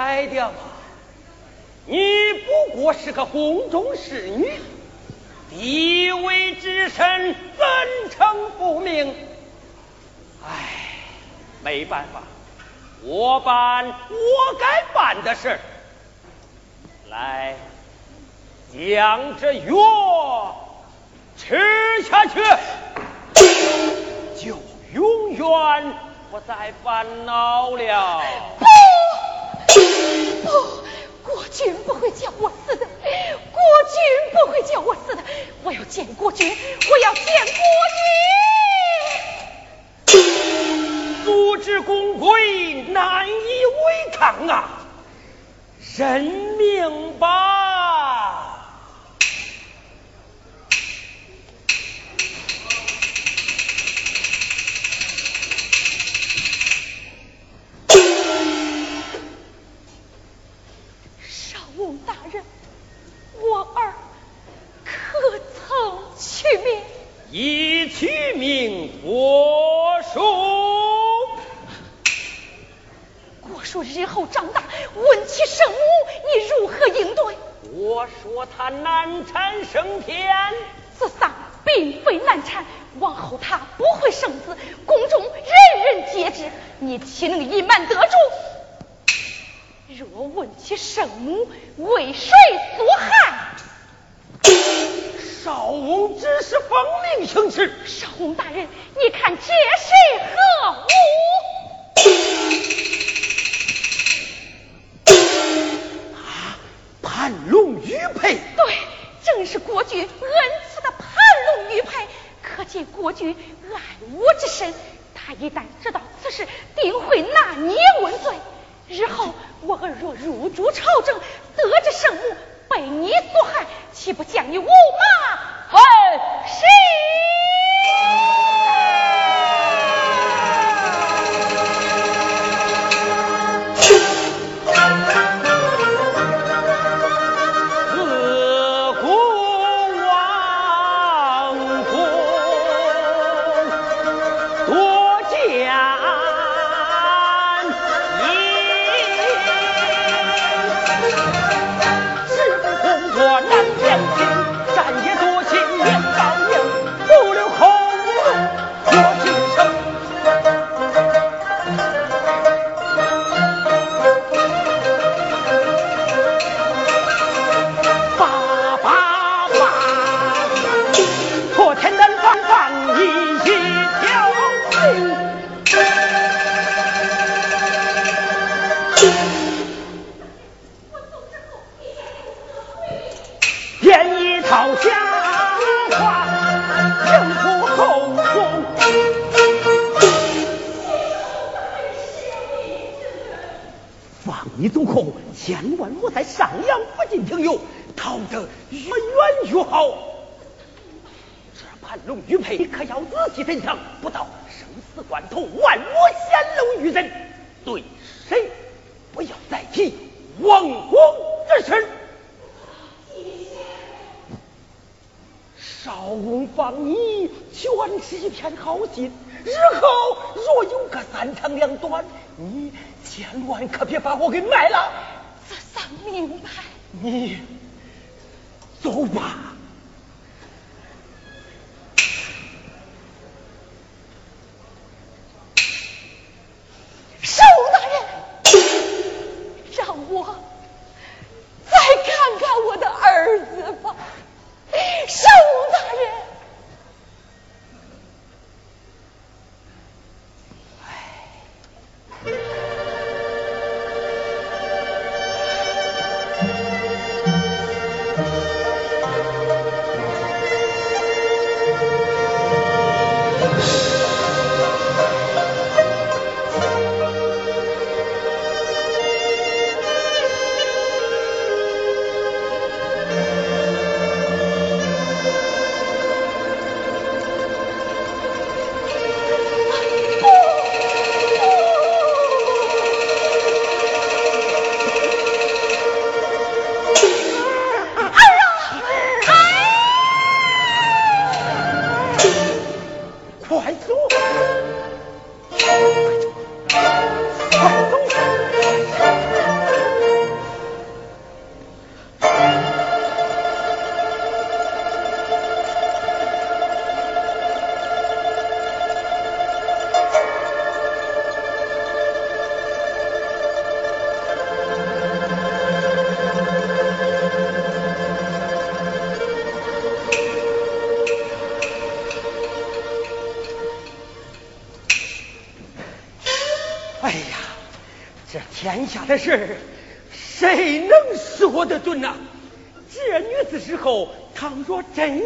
开掉！你不过是个宫中侍女，地位之身，怎成不明？唉，没办法，我办我该办的事。来，将这药吃下去，就永远不再烦恼了。不会叫我死的，国君不会叫我死的，我要见国君，我要见国君。夫之公规难以违抗啊，认命吧。Yeah. 今下的事谁能说得准呢？这女子事后倘若真。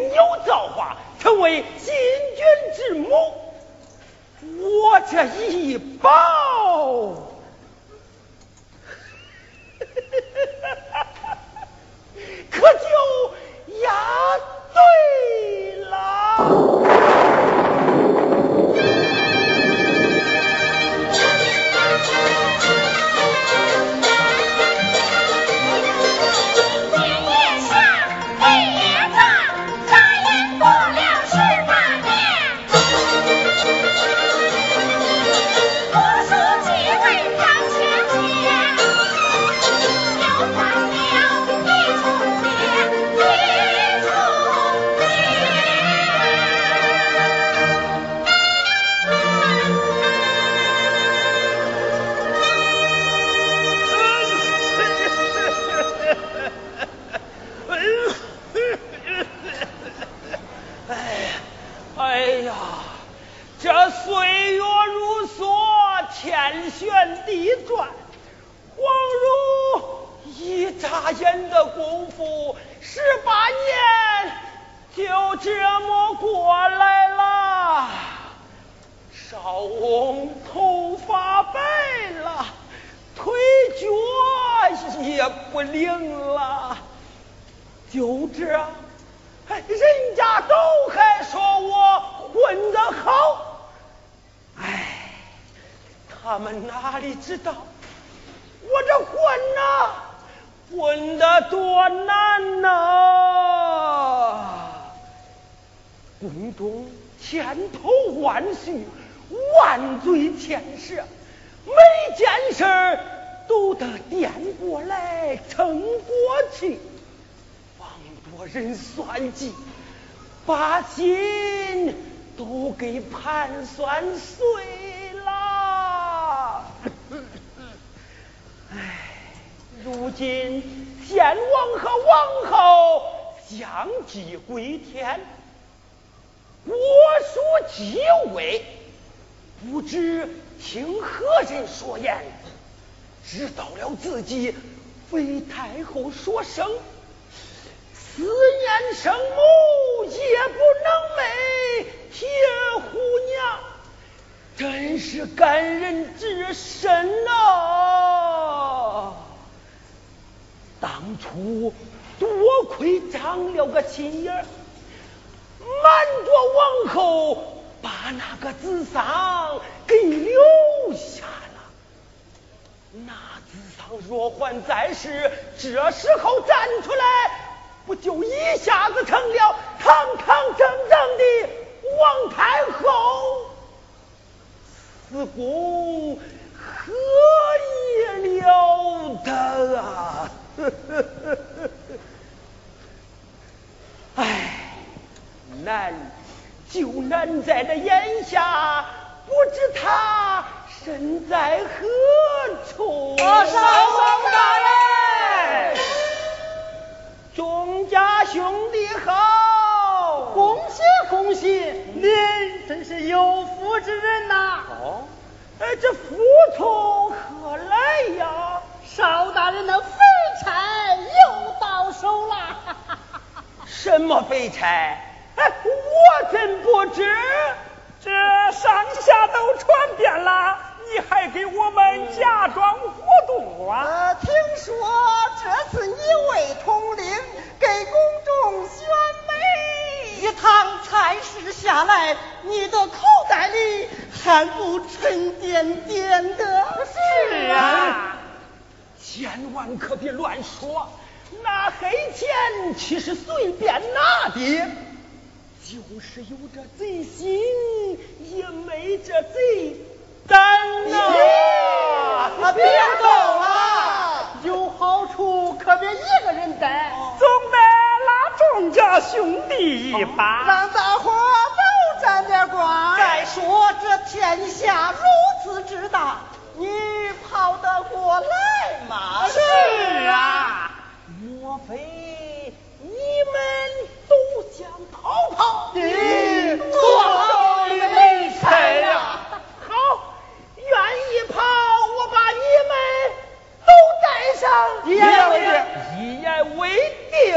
不说声，思念生母也不能寐铁虎娘，真是感人至深呐！当初多亏长了个心眼瞒着王后。把那个子桑给留下了。那子桑若还在世，这时候站出来，不就一下子成了堂堂正正的王太后？此功何以了得啊！哎，难。就难在这眼下，有福之人呐！哦，哎，这福从何来呀？少大人的肥差又到手了。什么肥差？哎，我怎不知？这上下都传遍了，你还给我们假装糊涂啊？听说这次你为统领，给宫中选美，一趟差事下来，你的口袋里还不沉甸甸的？是啊，千万可别乱说，那黑钱岂是随便拿的？就是有这贼心，也没这贼胆呐！别走了，有好处可别一个人待，总得拉众家兄弟一把，让大伙都沾点光。再说这天下如此之大，你跑得过来吗？是啊，莫非你们？都想逃跑？你多好一个美才呀！好，愿意跑，我把你们都带上。一言为定。一言为定。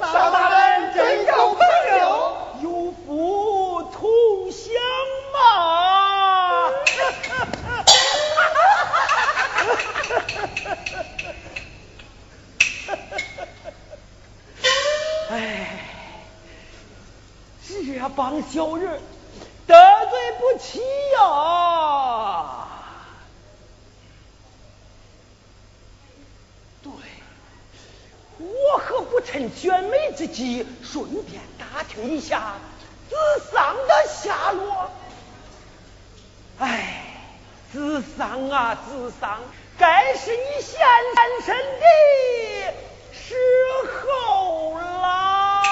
少大人真够朋友，有福同享嘛！哎。这帮小人得罪不起呀！对，我何不趁选美之际，顺便打听一下子桑的下落？哎，子桑啊，子桑，该是你现身的时候了。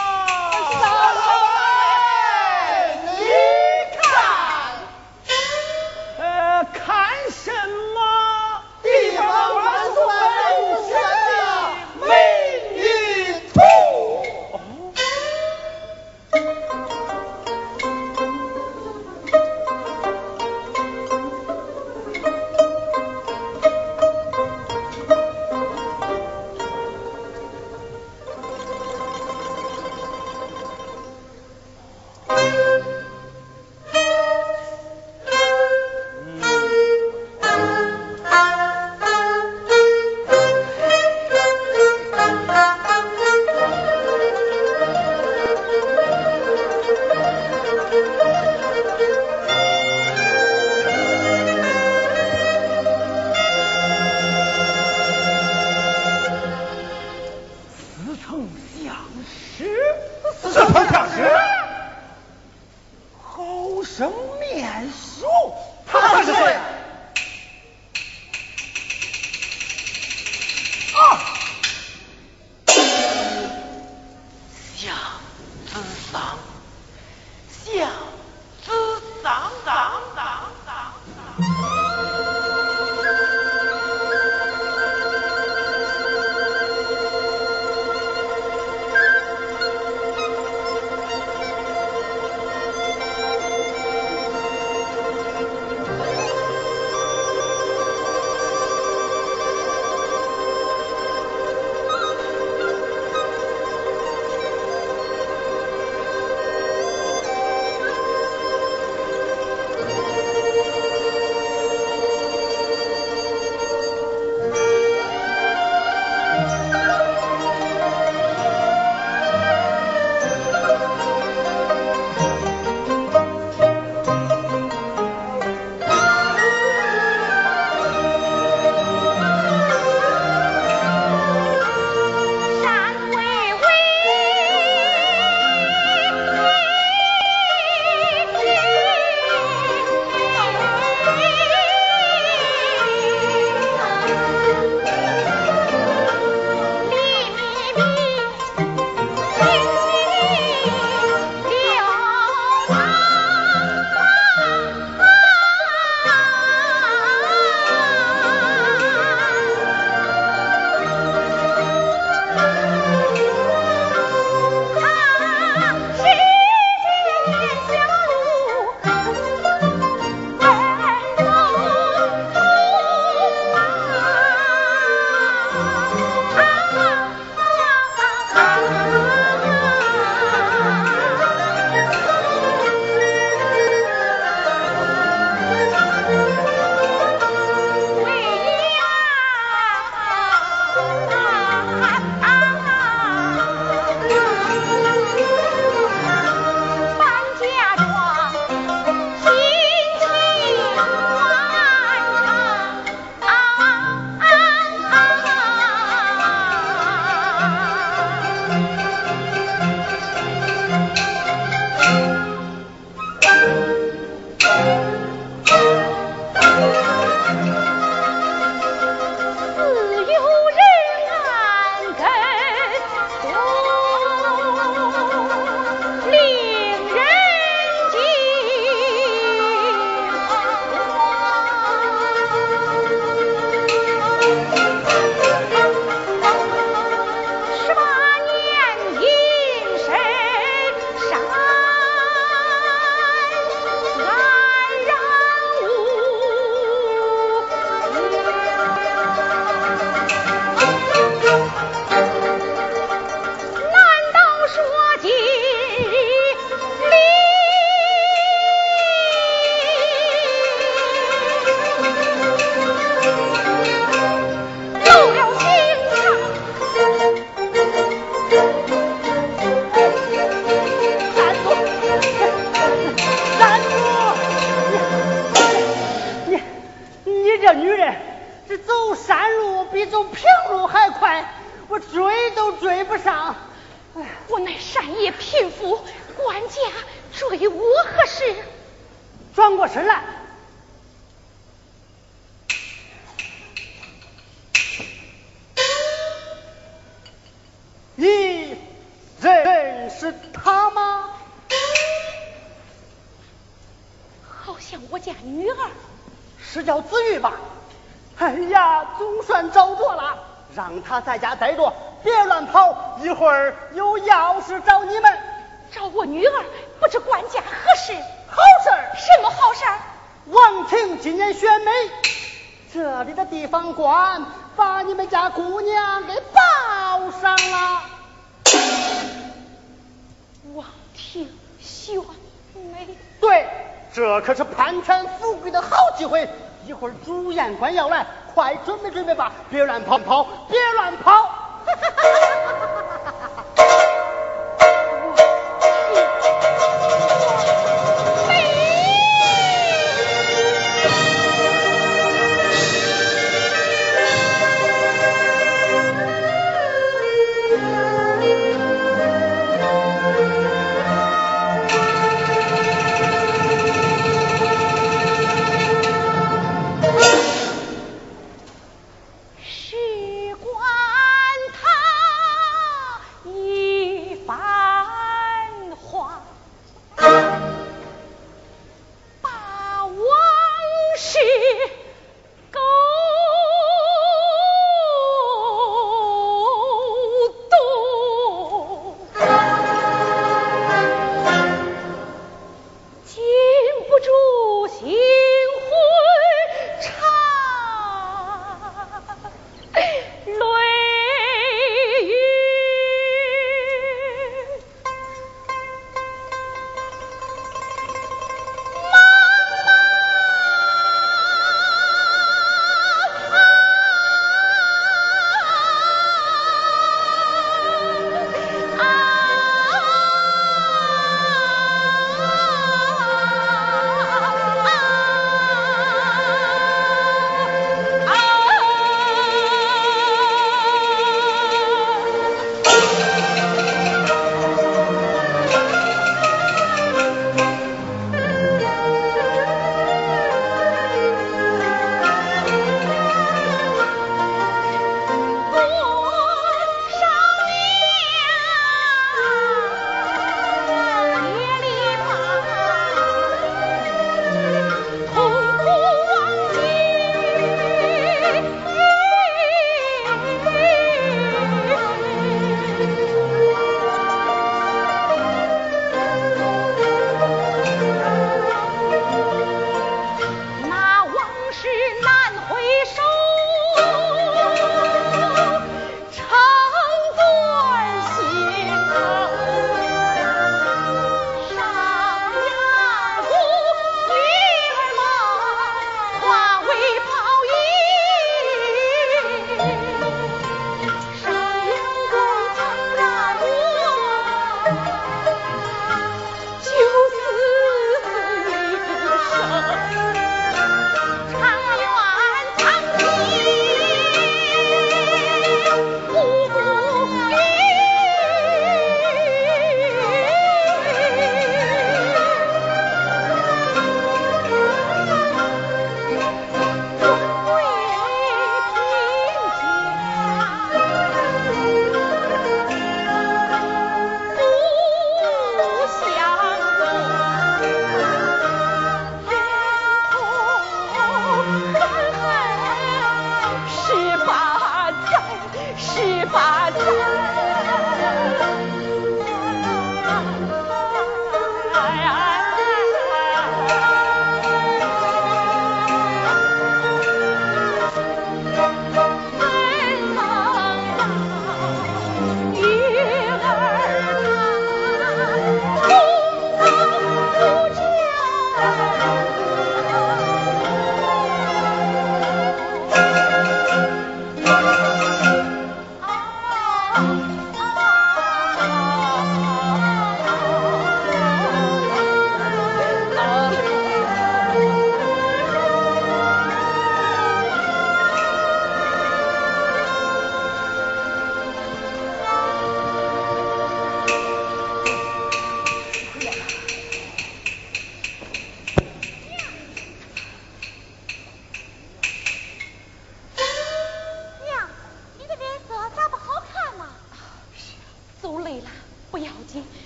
他在家待着，别乱跑，一会儿有要事找你们。找我女儿，不知管家何事？好事儿。什么好事儿？王庭今年选美，这里的地方官把你们家姑娘给报上了。王庭选美，对，这可是攀权富贵的好机会。一会儿主宴官要来。快准备准备吧，别乱跑跑，别乱跑！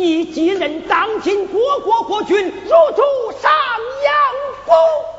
你继任当今国国国君入主上阳宫。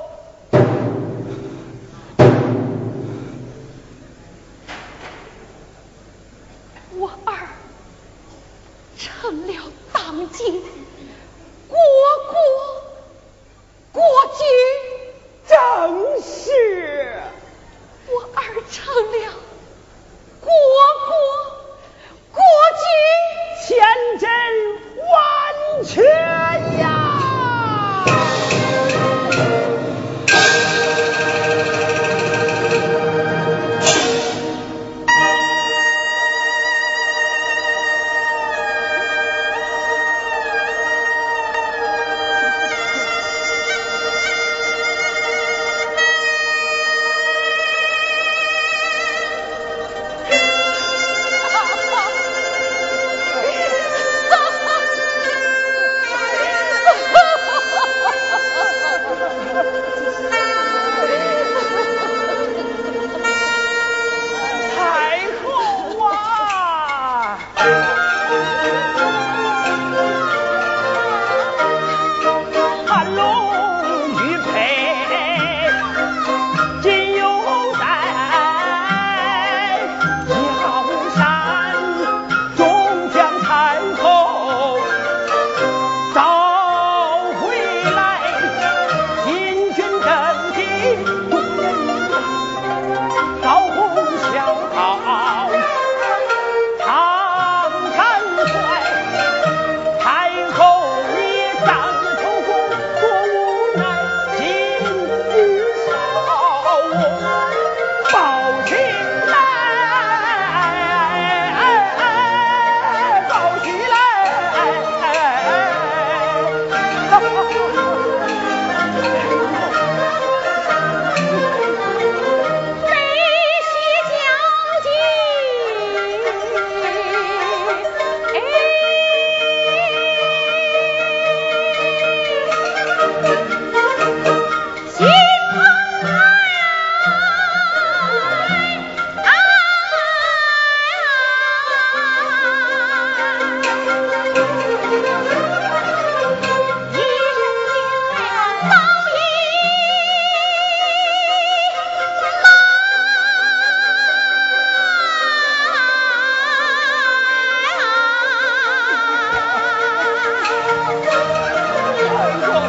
아,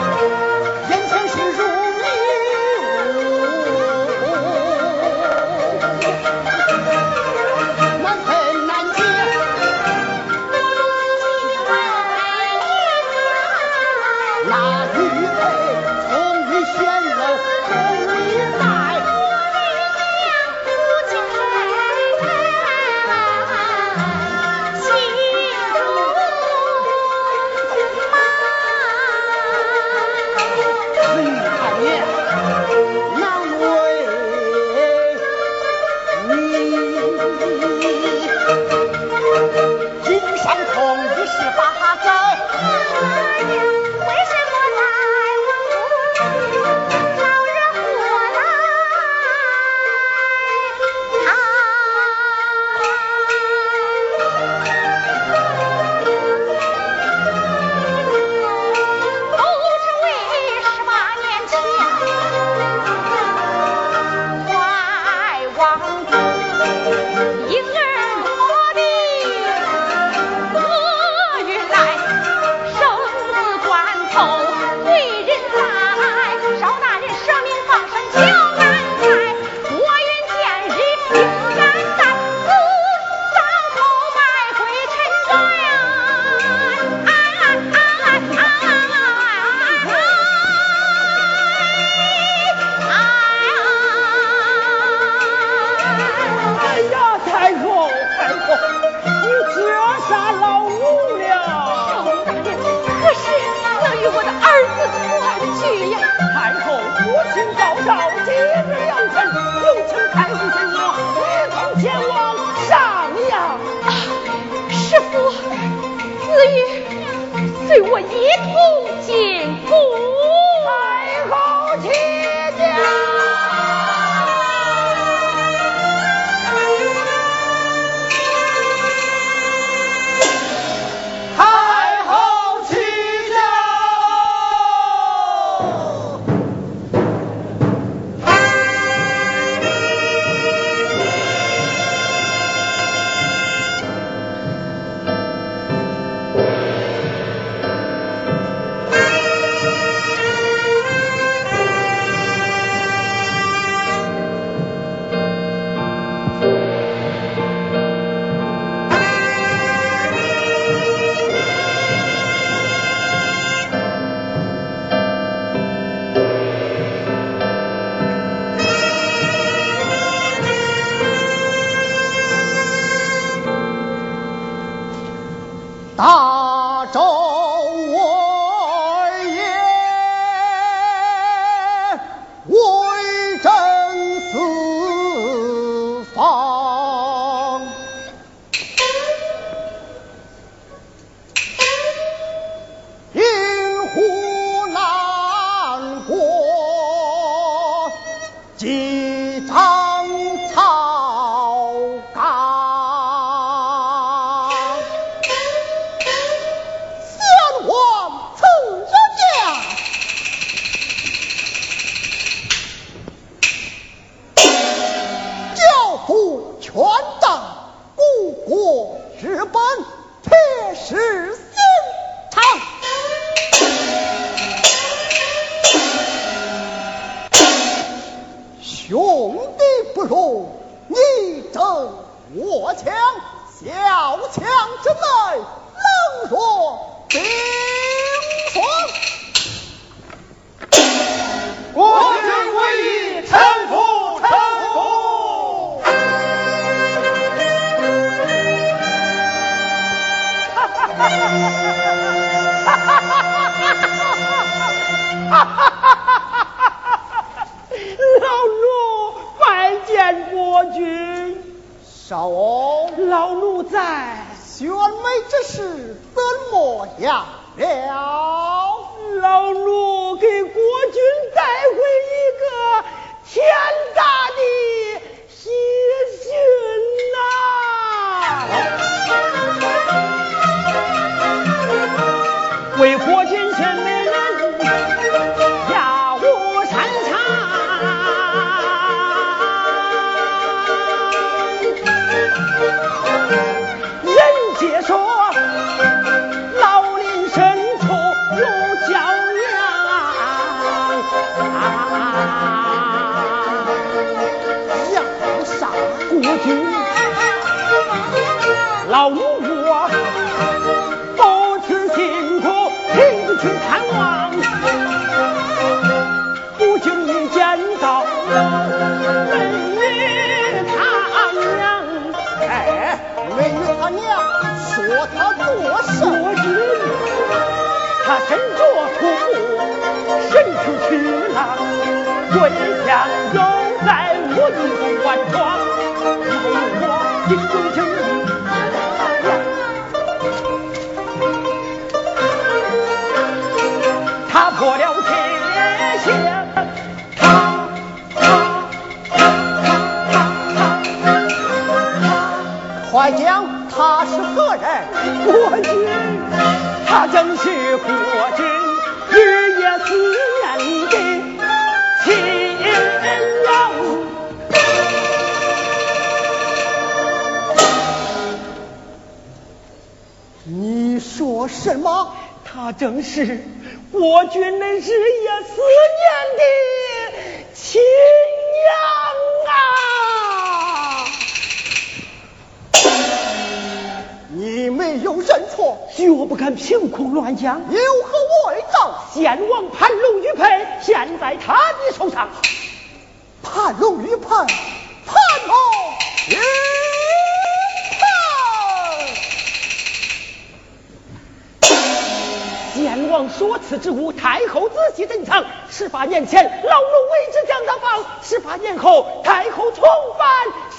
先王所赐之物，太后仔细珍藏。十八年前，老奴为之将他放；十八年后，太后重返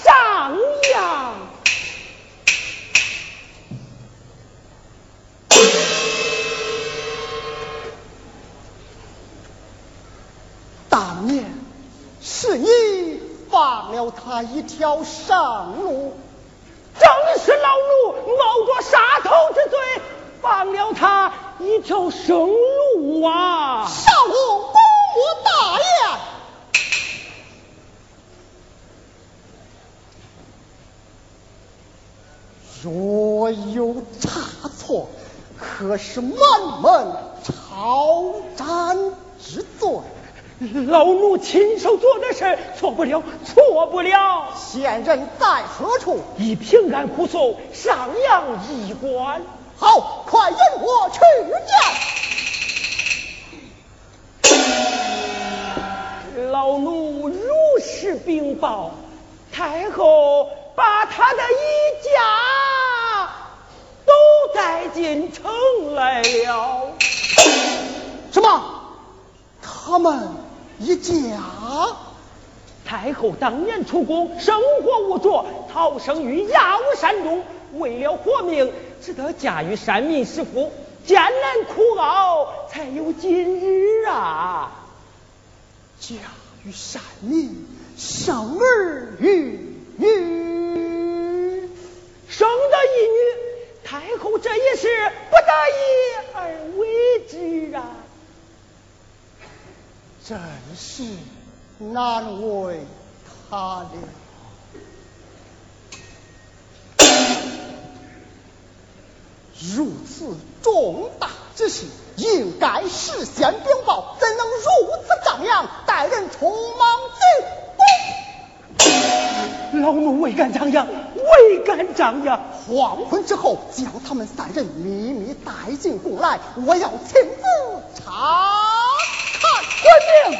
上阳。当年是你放了他一条生路，正是老奴冒着杀头之罪放了他。一条生路啊！少翁公我大言，若有差错，可是满门抄斩之罪。老奴亲手做的事，错不了，错不了。现人在何处？已平安护送上阳医馆。好，快引我去见。老奴如实禀报，太后把他的一家都带进城来了。什么？他们一家？太后当年出宫，生活无着，逃生于鸦武山中，为了活命。只得嫁与山民师傅，艰难苦熬，才有今日啊！嫁与山民，生儿育女，生得一女，太后这也是不得已而为之啊！真是难为他了。如此重大之事，应该事先禀报，怎能如此张扬，待人匆忙进宫？老奴未敢张扬，未敢张扬。黄昏之后，将他们三人秘密带进宫来，我要亲自查看。遵命。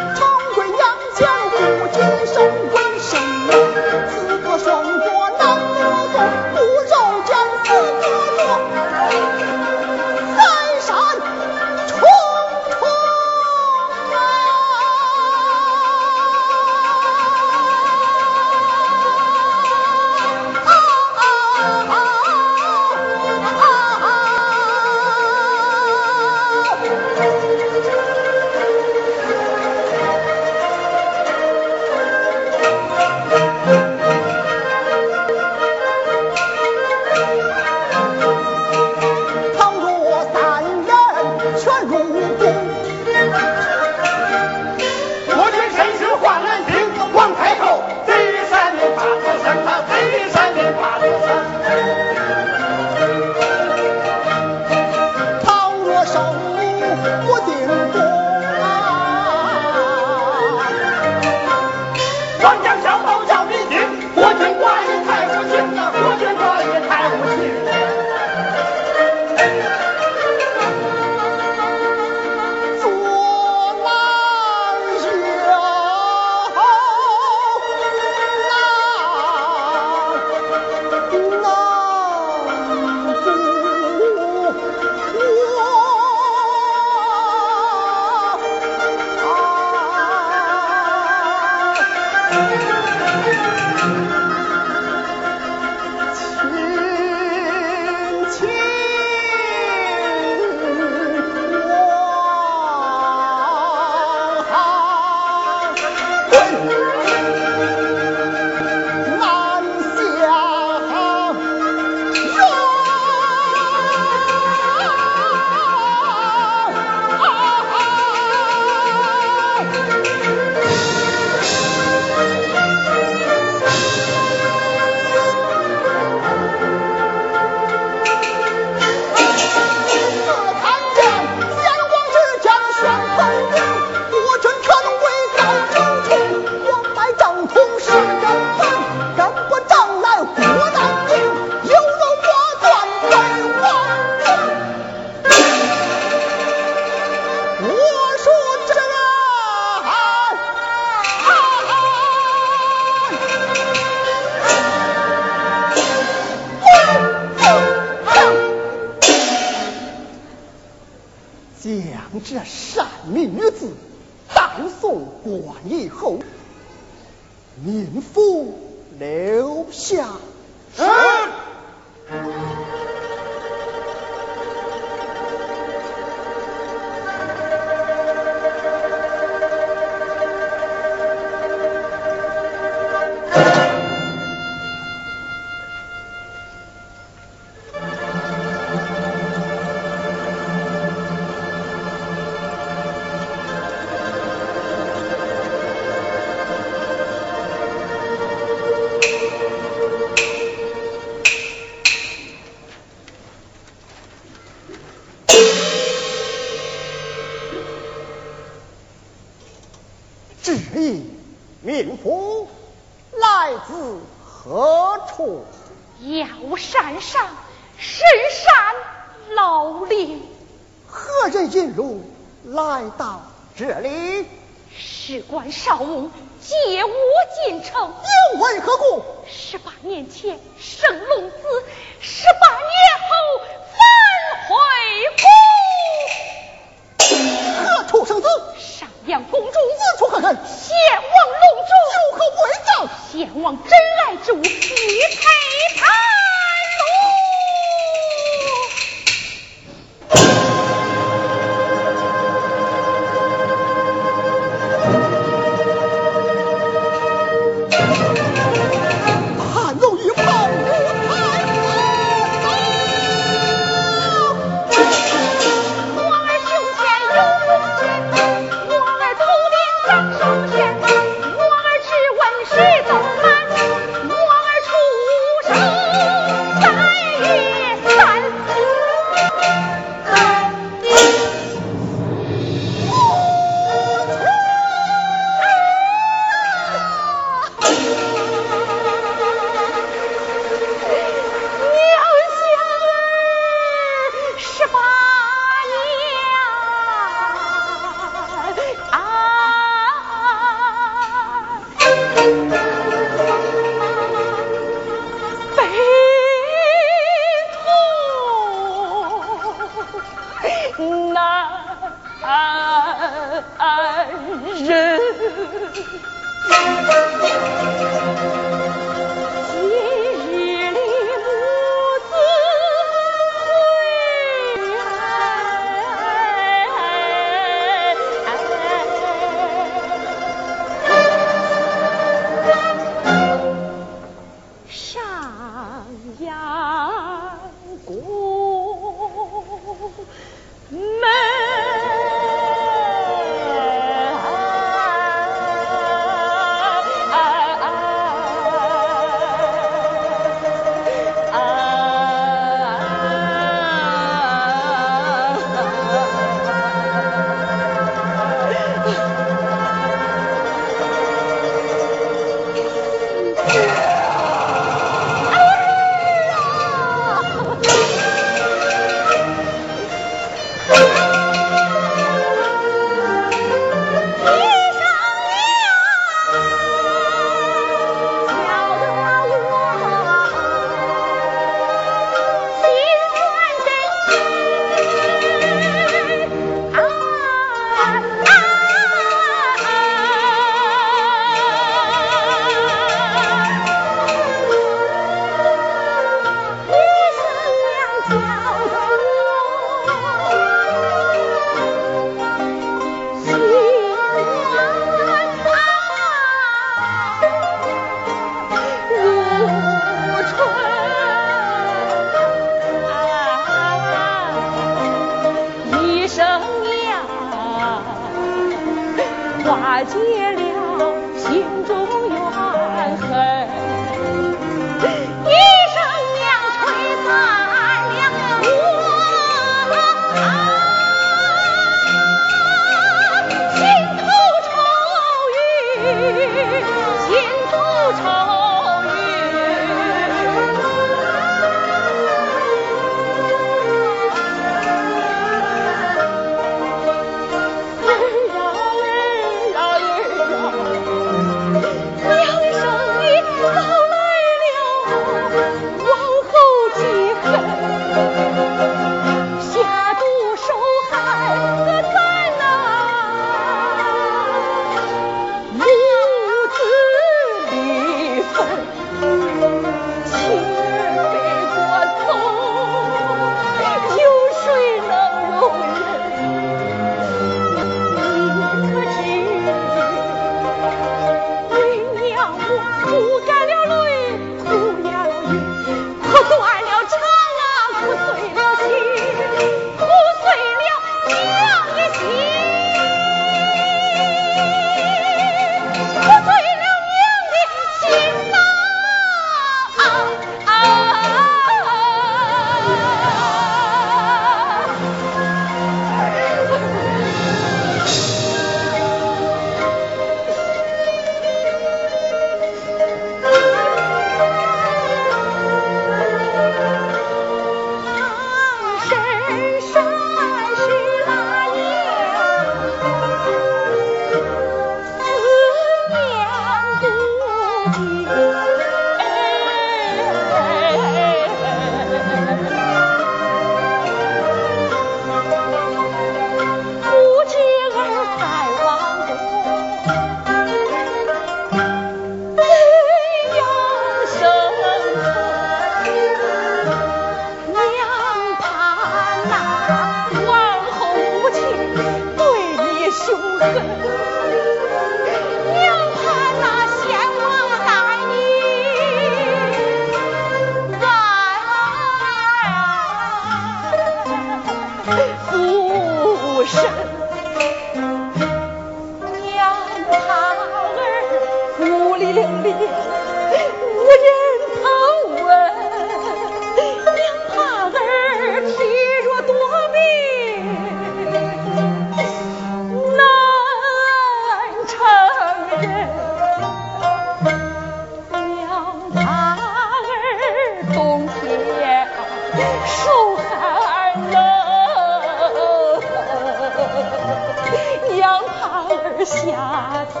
夏天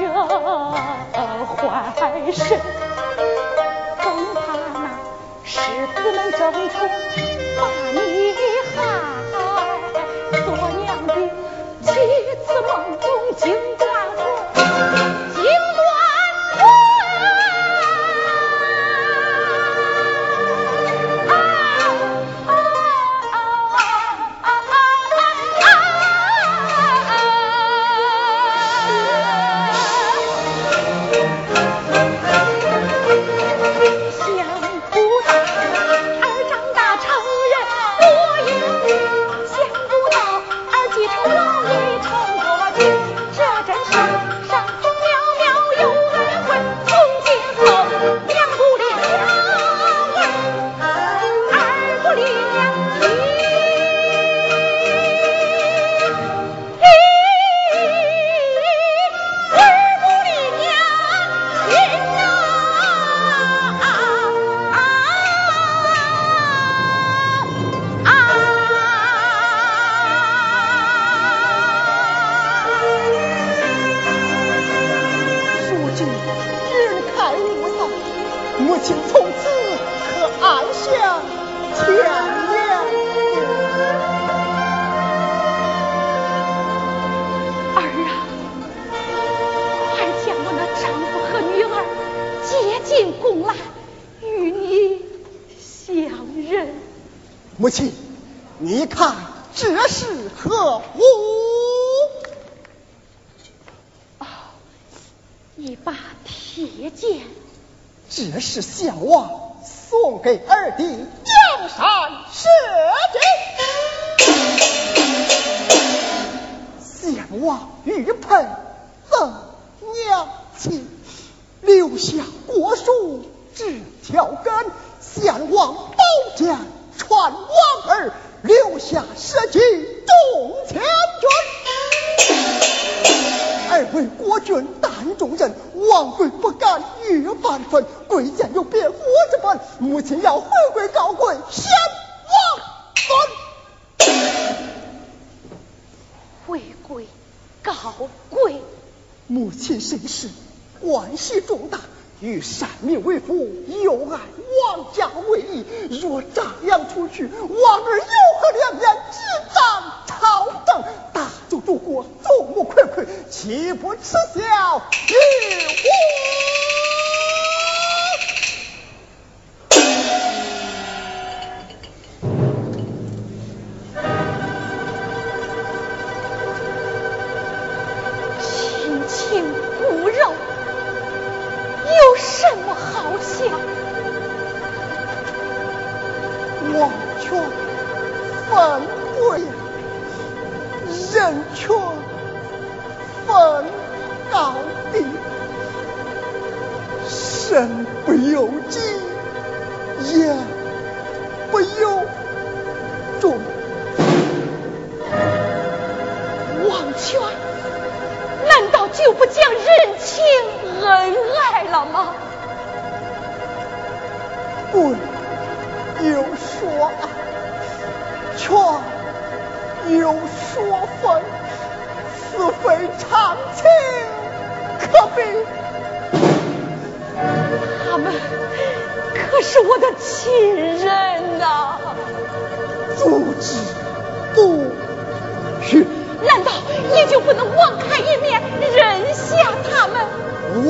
热坏身恐怕那狮子们争宠把你身不由己，言不由衷。王权，难道就不讲人情恩爱了吗？是我的亲人呐。诛之不渝难道你就不能网开一面认下他们？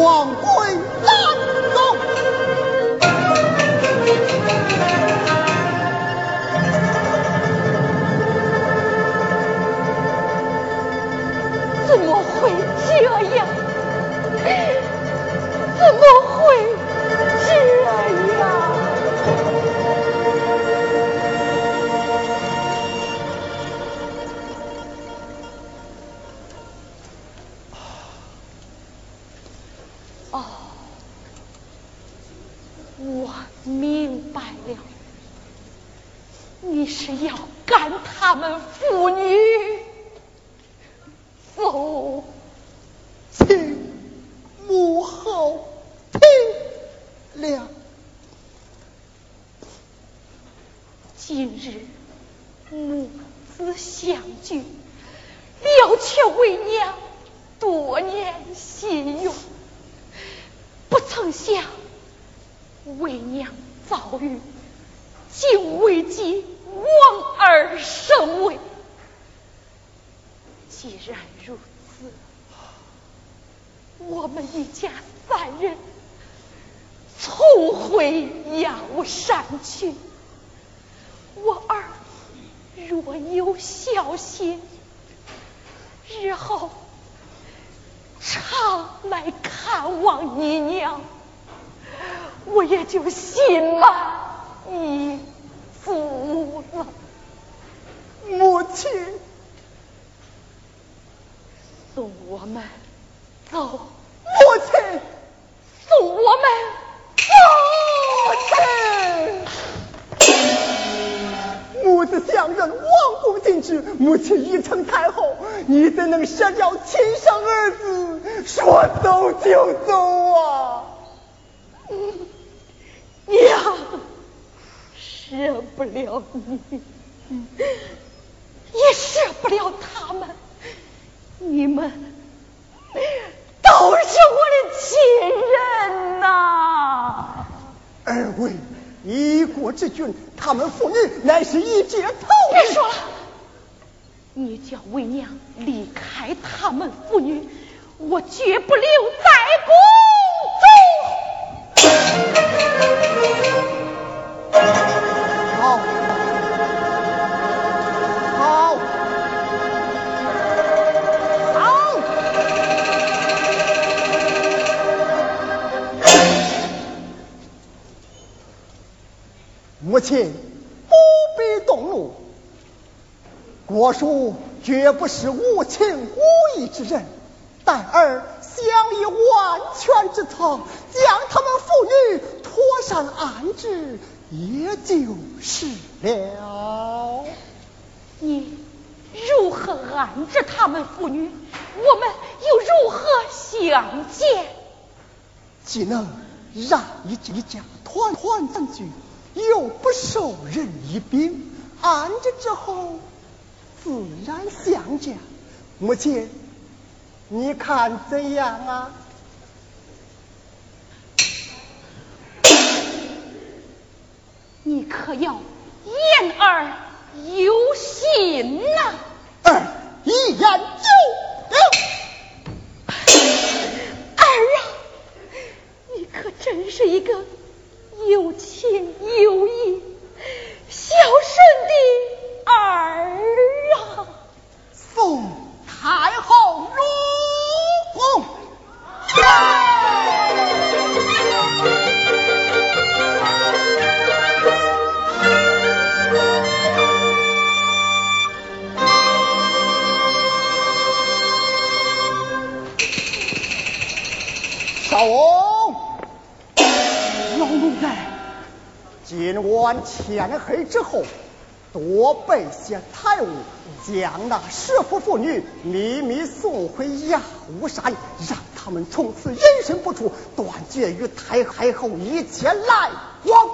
亲不必动怒，国叔绝不是无情无义之人，待儿想以万全之策，将他们父女妥善安置。也就是了。你如何安置他们父女？我们又如何相见？既能让一一家团团团聚，又不受人一柄，安置之后自然相见。母亲，你看怎样啊？你可要言而有信呐！儿一言有有。儿啊，你可真是一个有情有义、孝顺的儿啊！奉太后入宫。少翁，今晚天黑之后，多备些财物，将那十夫妇女秘密送回雅乌山，让他们从此人身不出，断绝与太太后一切来往。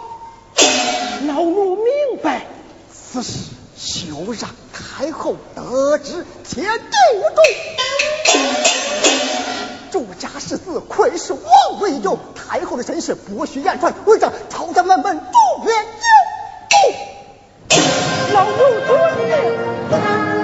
老奴明白。此事休让太后得知，切定住。朱家世子愧是王为友，太后的身世不许言传，为这朝家门门独免九老奴遵命。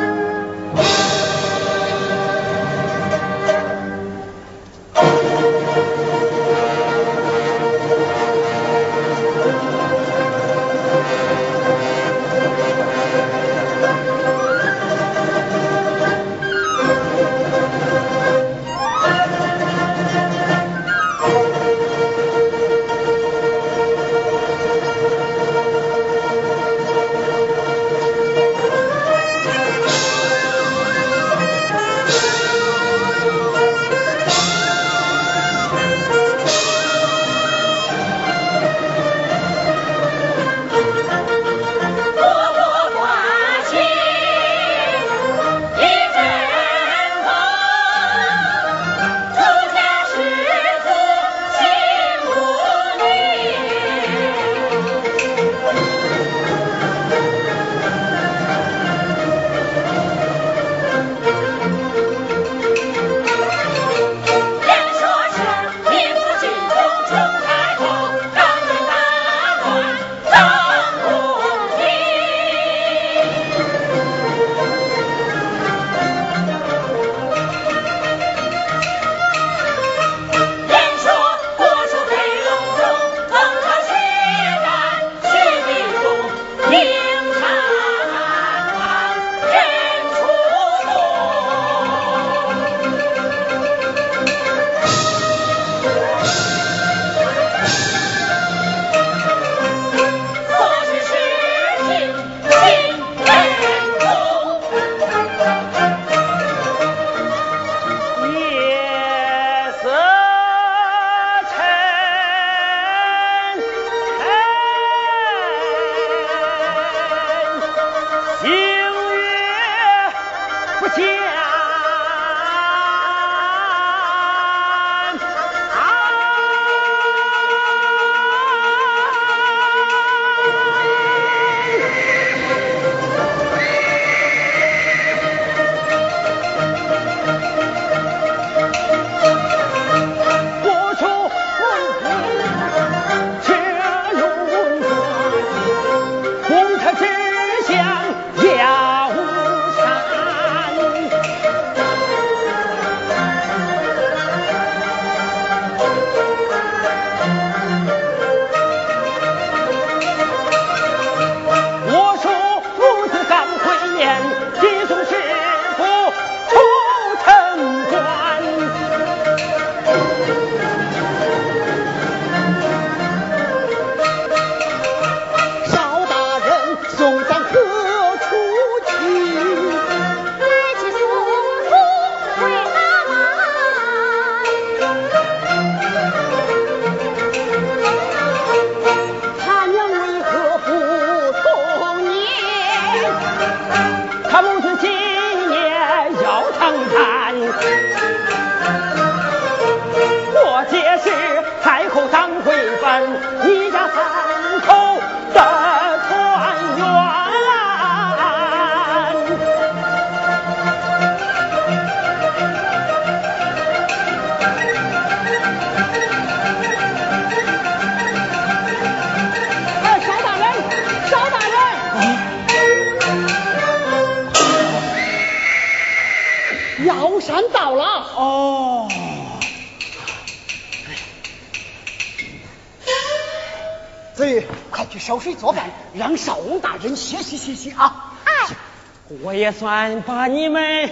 算把你们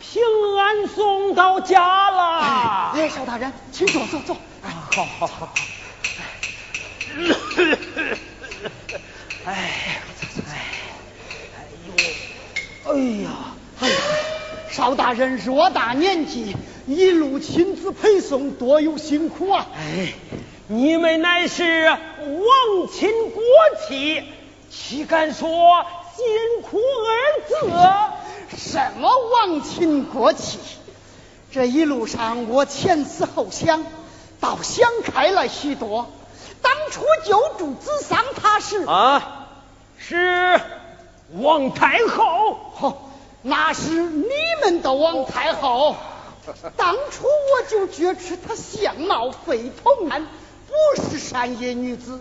平安送到家了。哎，少大人，请坐坐坐。好好好。哎，哎，哎呦，哎呀，哎呀。邵大人偌大年纪，一路亲自陪送，多有辛苦啊！哎，你们乃是王亲国戚，岂敢说辛苦二字？什么王亲国戚？这一路上我前思后想，倒想开了许多。当初救助子桑他时啊，是王太后。好。那是你们的王太后，当初我就觉出她相貌非同般，不是山野女子。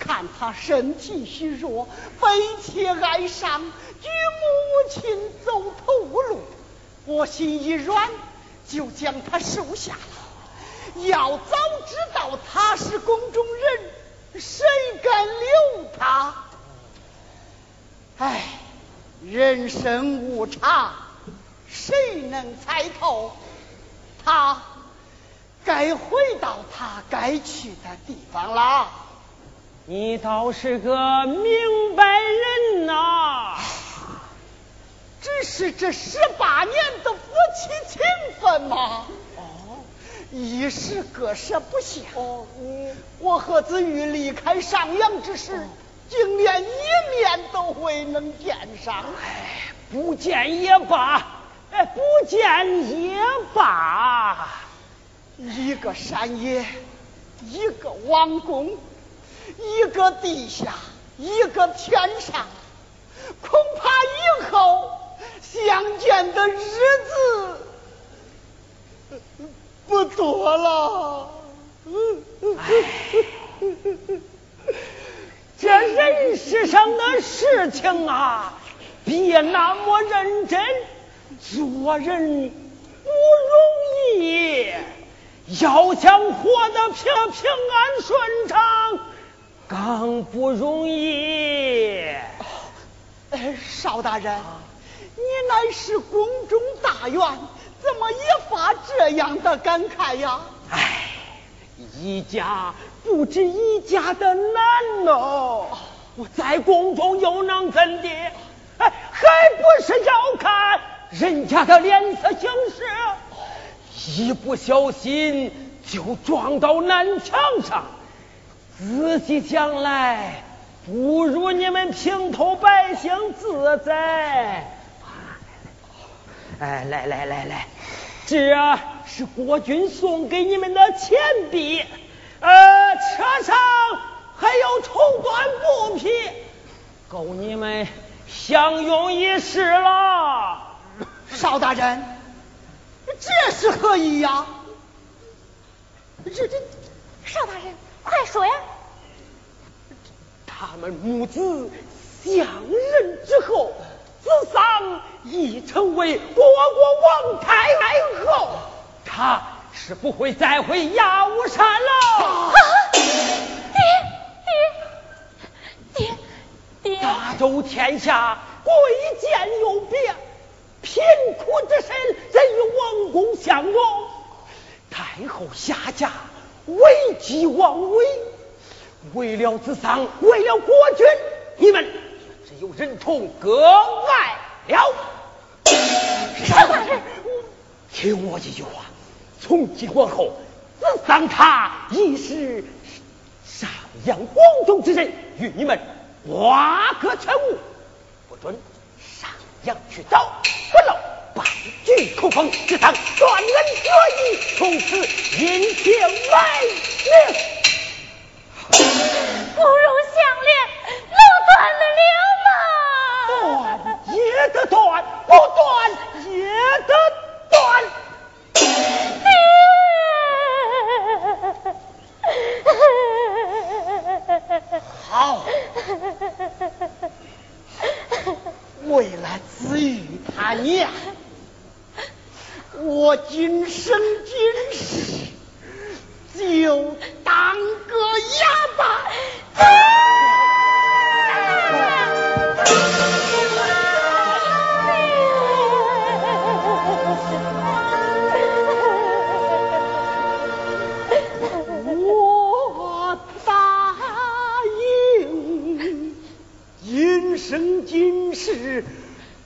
看她身体虚弱，悲切哀伤，举母亲走投无路，我心一软，就将她收下了。要早知道她是宫中人，谁敢留她？唉。人生无常，谁能猜透？他该回到他该去的地方了。你倒是个明白人呐！只是这十八年的夫妻情分嘛。哦，一时割舍不下。哦，我和子玉离开上阳之时。竟连一面都未能见上，哎，不见也罢，哎，不见也罢。一个山野，一个王宫，一个地下，一个天上，恐怕以后相见的日子不多了。这人世上的事情啊，别那么认真。做人不容易，要想活得平平安顺畅，更不容易。哎邵大人，你乃是宫中大员，怎么也发这样的感慨呀？唉，一家。不止一家的难哦，我在宫中又能怎的？哎，还不是要看人家的脸色行事，一不小心就撞到南墙上。仔细想来，不如你们平头百姓自在。哎，来来来来，这是国君送给你们的钱币。呃，车上还有绸缎布匹，够你们享用一世了。邵大人，这是何意呀？这这，邵大人，快说呀！他们母子相认之后，子桑已成为国国王太后，他。是不会再回亚武山了。爹爹爹爹！大周天下贵贱有别，贫苦之身怎与王公相容？太后下嫁，危及王位，为了子桑，为了国君，你们只有忍痛割爱了。少大人，听我一句话。从今往后，只当他已是上阳光中之人，与你们瓜葛全无，不准上阳去找。不漏！半句口风，只当断恩得义，从此阴天来命。不容相恋，路断了了也得断，不断也得断。好，为了子玉他娘，我今生今世就当个哑巴。生今世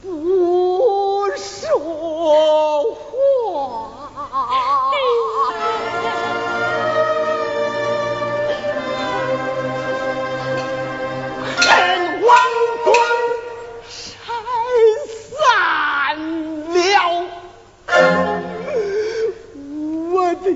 不说话。陈王公拆散了我的。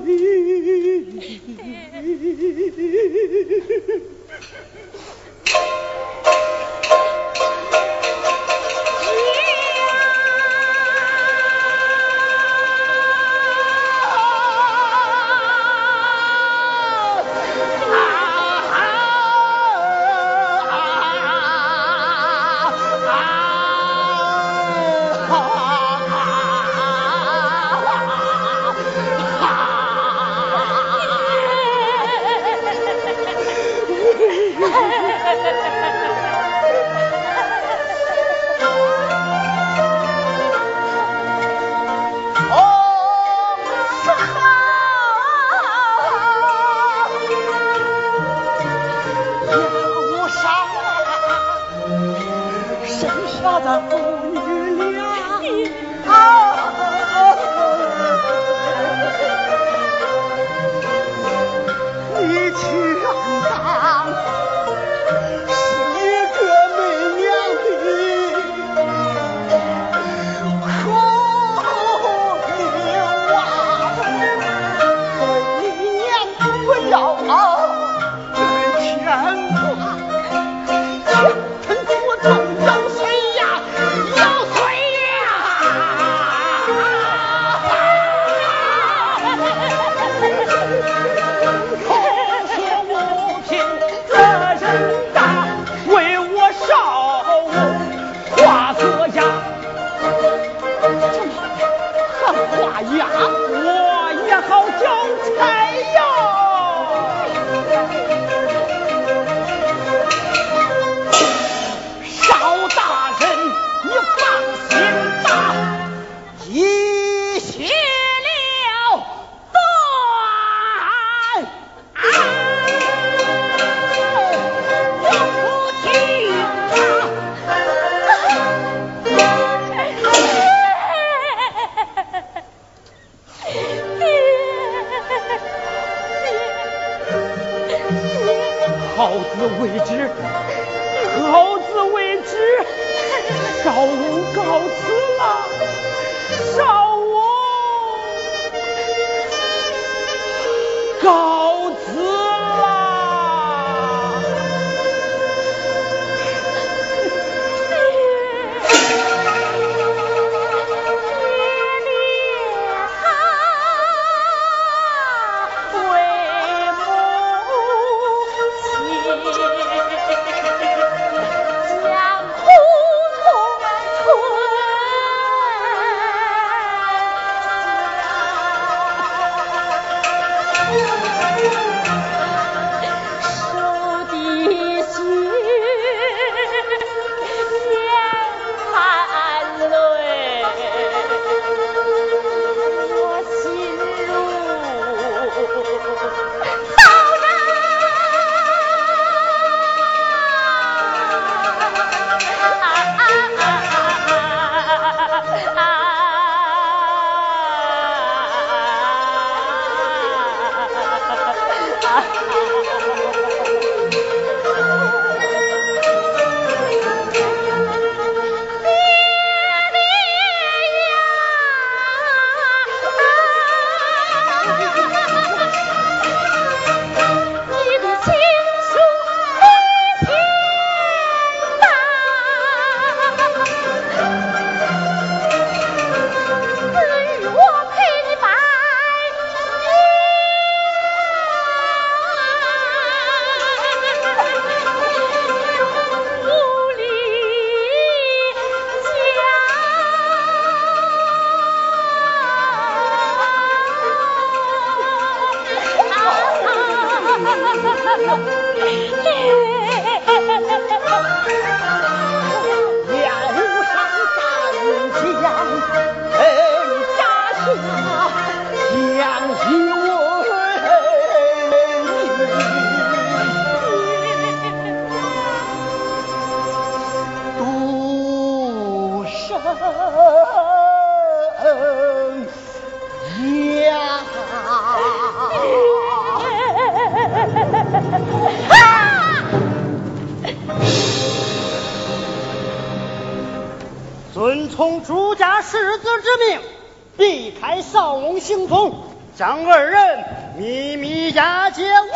秘密押解王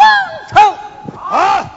城。啊！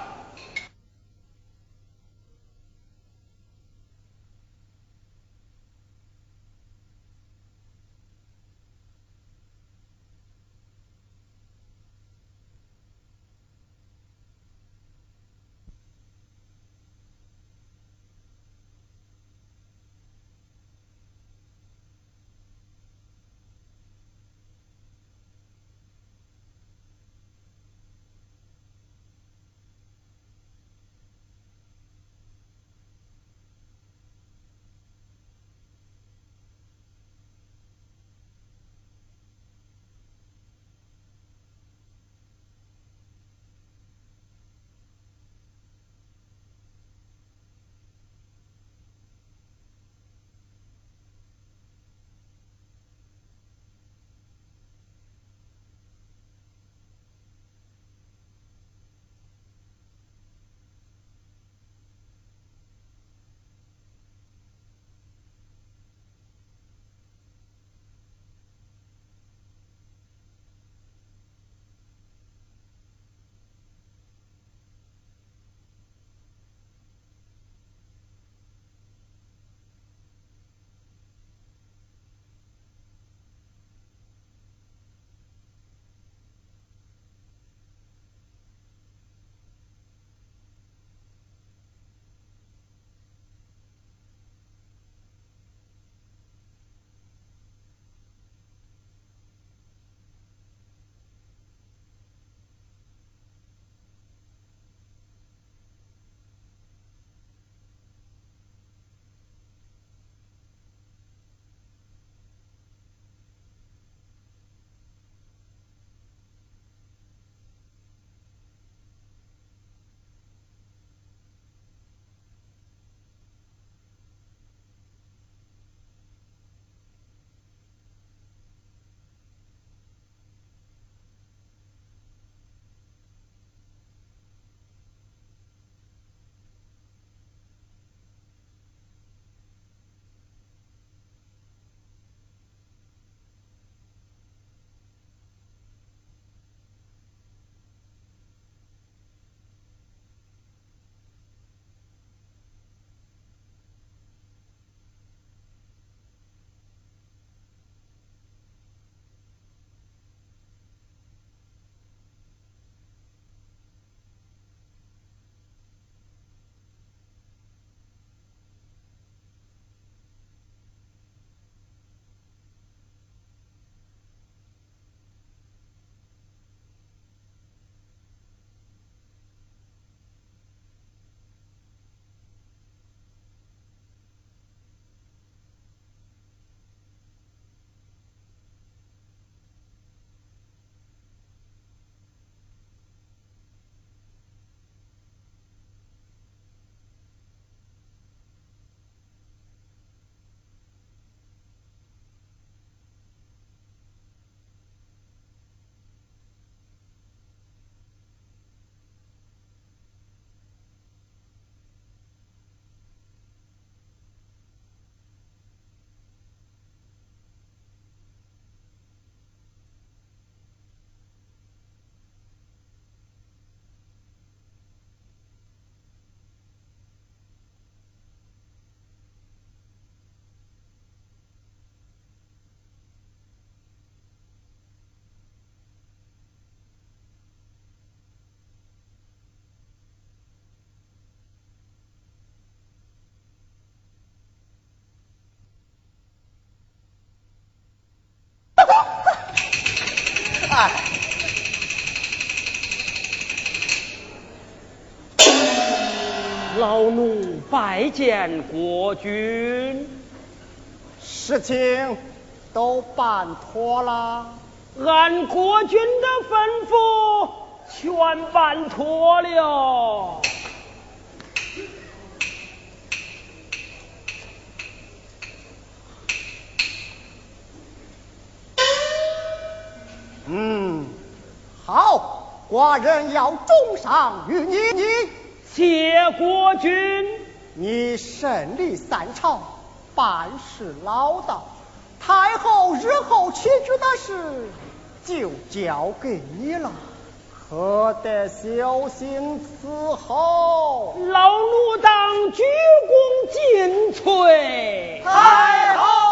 哎，老奴拜见国君，事情都办妥了，按国君的吩咐，全办妥了。嗯，好，寡人要重赏于你。你，谢国君。你胜利三朝，办事老道，太后日后起居的事就交给你了，可得小心伺候。老奴当鞠躬尽瘁。太后。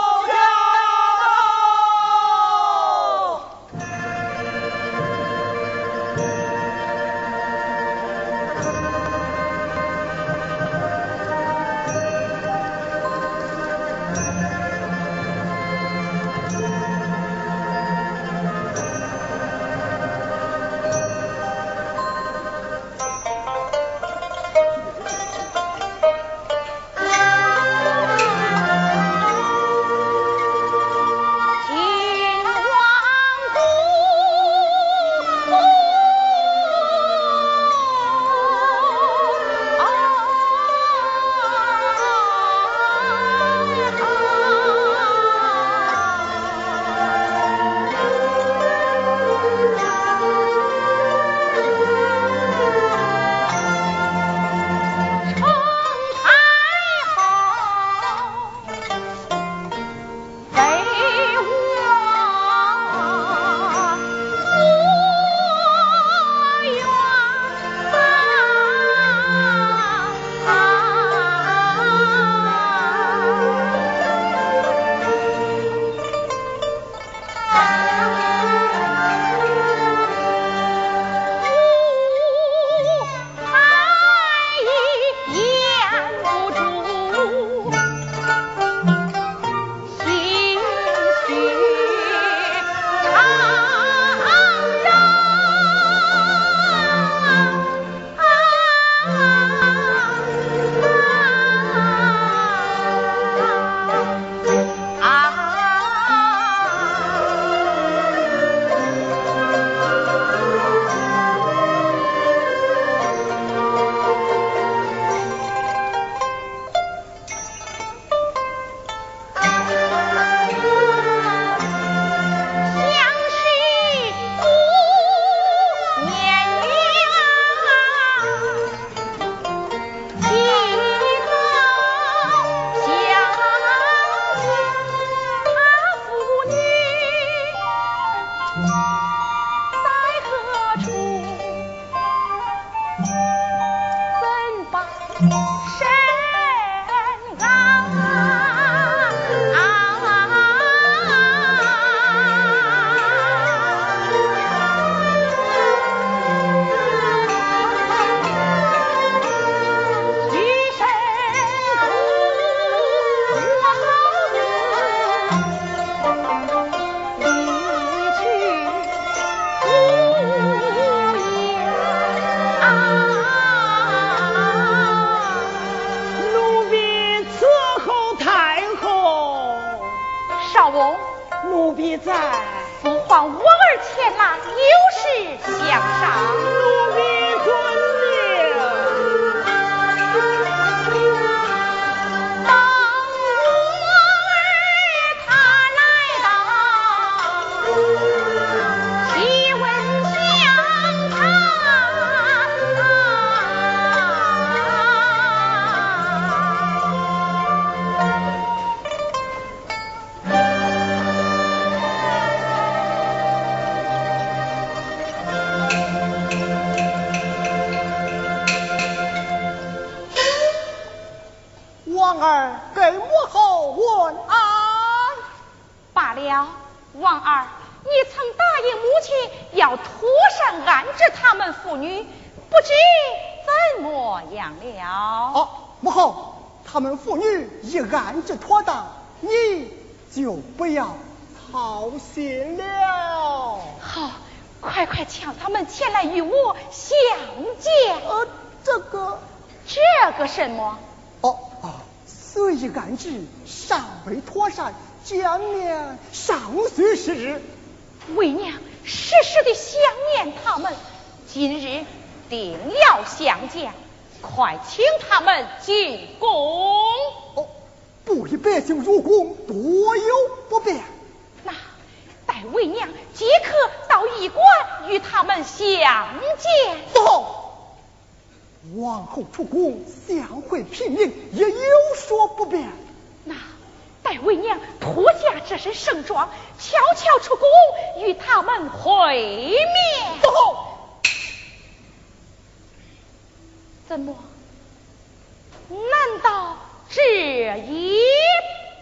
一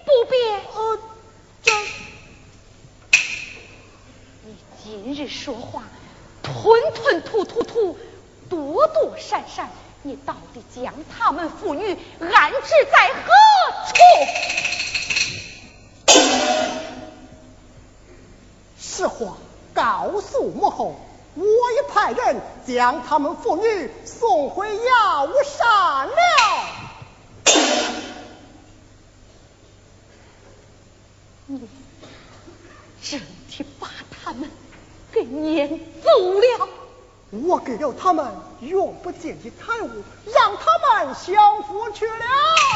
不便？呃，这……你今日说话吞吞吐吐吐。躲躲闪闪，你到底将他们父女安置在何处？实话告诉母后，我已派人将他们父女送回药山了。你真的把他们给撵走了？我给了他们永不见的财物，让他们享福去了。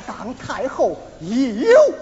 当太后已有。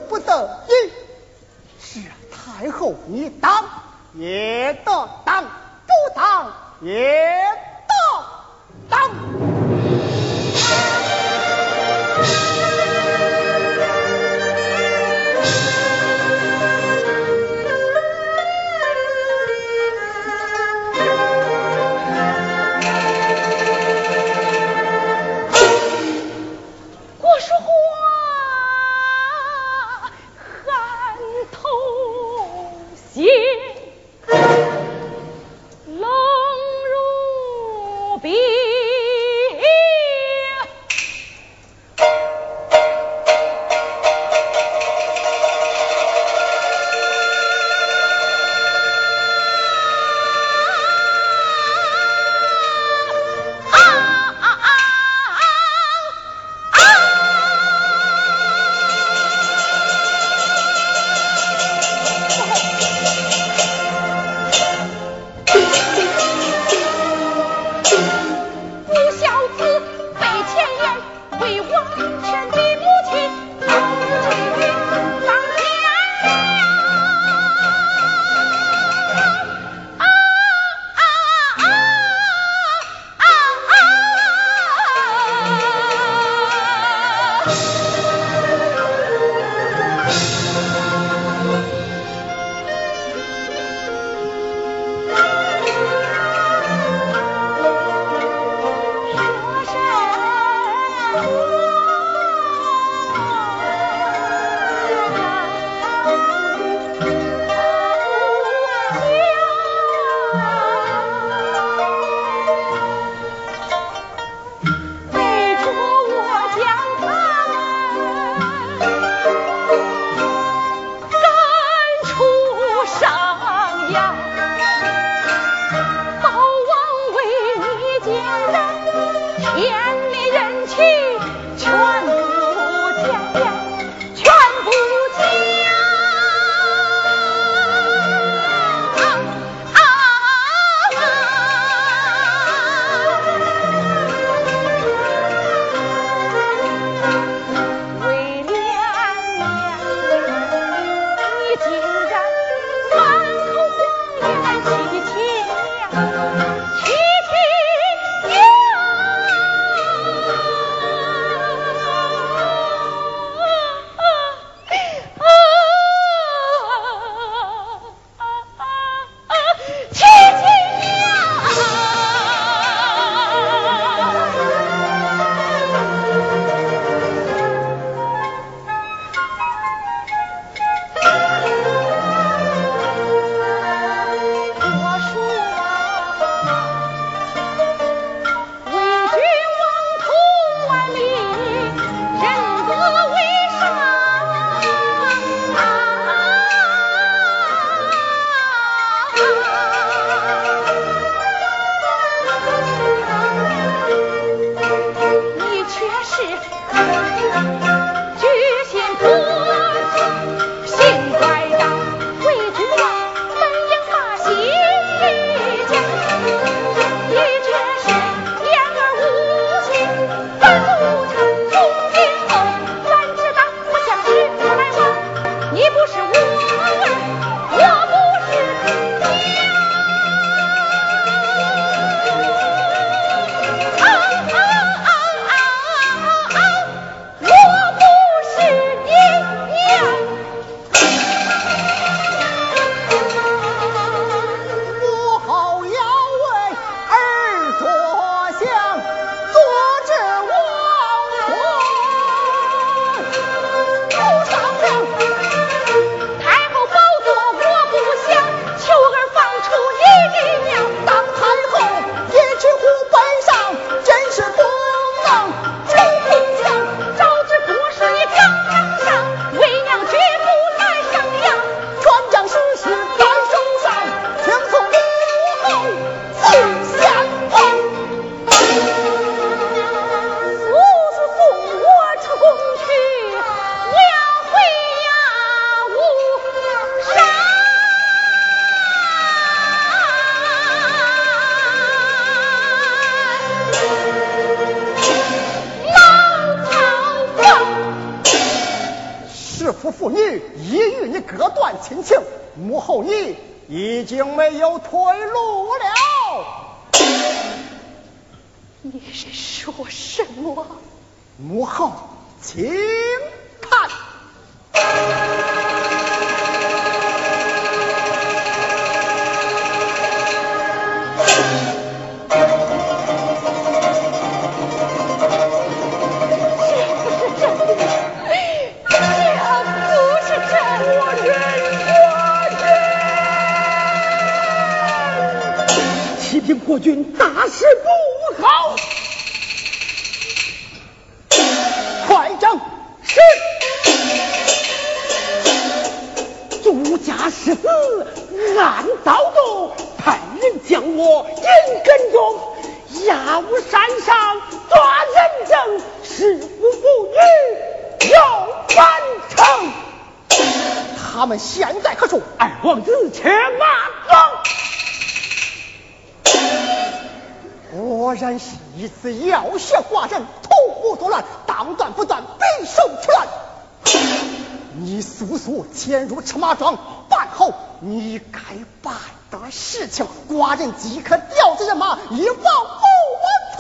赤马庄，办好你该办的事情，寡人即刻调集人马，以防不完成。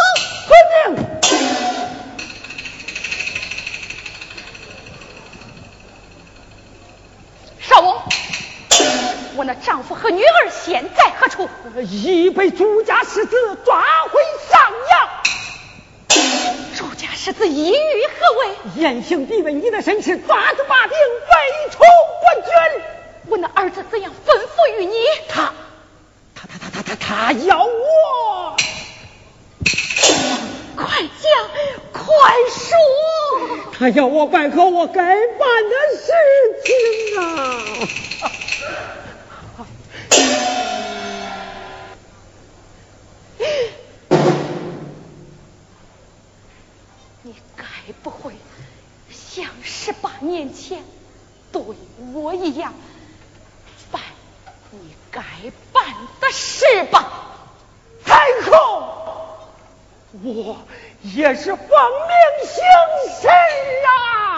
遵命。少翁。我那丈夫和女儿现在何处？已被朱家世子抓回上阳。朱家世子意欲何为？严刑逼问你的身世，抓住把柄，废除。我那儿子怎样吩咐于你？他，他，他，他，他，他，他要我。快讲，快说。他要我办好我该办的事情啊。你该不会像十八年前对我一样该办的事吧？太后，我也是奉命行事啊。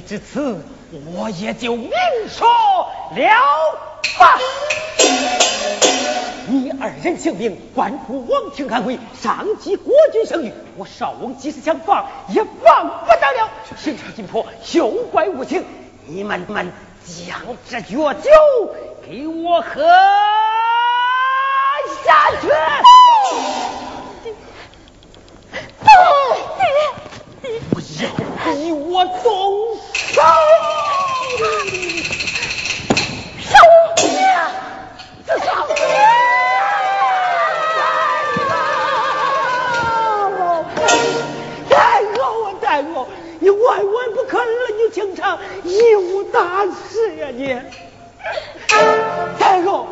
至此，我也就明说了吧。你二人性命关乎王庭安危，上级国君声誉，我少翁即使想防，也防不得了。形势紧迫，休怪无情。你们们将这药酒给我喝下去。不要！逼我动手！少爷，这少带我，我带我！你万万不可恶语情长，贻误大事呀！你带我！